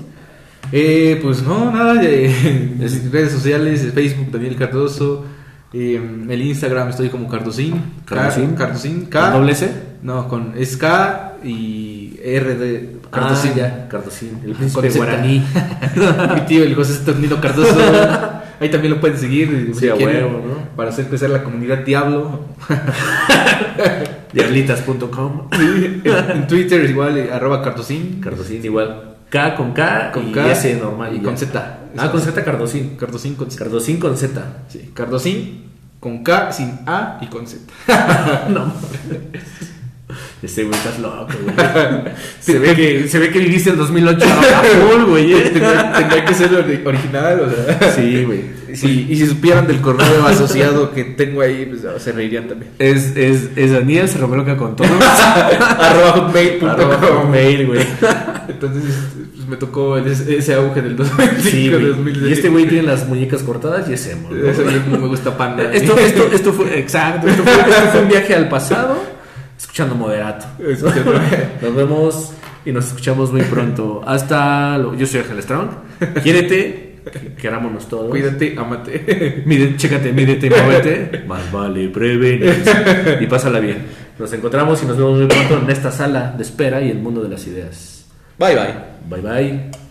Eh, pues no, nada, eh, redes sociales, Facebook Daniel Cardoso, eh, el Instagram estoy como Cardosín, Cardosín. Cardosín, ¿Con K, doble C? no, con es K y R de Cardosín. Ah, ya, Cardosín. El príncipe guaraní. Mi tío, el José Saturnino Cardoso. Ahí también lo pueden seguir. Sí, a quieren, huevo, ¿no? Para hacer crecer la comunidad Diablo. Diablitas.com. en Twitter igual, eh, arroba Cardosín. Cardosín igual. K con K Con y K S normal. y con Z. Ah, con Z Cardosín. Cardosín con Z. Cardosín con Z. Sí, Cardosín con K, sin A y con Z. No. Este güey estás loco, güey. Se ve que, se ve que viviste el 2008 a full, güey. eh. tendría, tendría que ser ori- original, o sea. Sí, güey. Sí, y si supieran del correo asociado que tengo ahí, pues se reirían también. Es, es, es Daniel, se revuelca con todo. Arroba mail, güey. Entonces pues, me tocó el- ese auge del 2005, Sí, güey. 2006. Y este güey tiene las muñecas cortadas y es emo. ¿no? Ya no me gusta panda. Esto, esto, esto fue, exacto, esto fue, esto fue un viaje al pasado, escuchando moderato. Lo- Nos vemos y nos escuchamos muy pronto. Hasta luego. Yo soy Ángel Strong. Quiérete, querámonos todos. Cuídate, amate. Mide, chécate, mídete y muévete. Más vale prevenir. Y pásala bien. Nos encontramos y nos vemos muy pronto en esta sala de espera y el mundo de las ideas. Bye bye. Bye bye.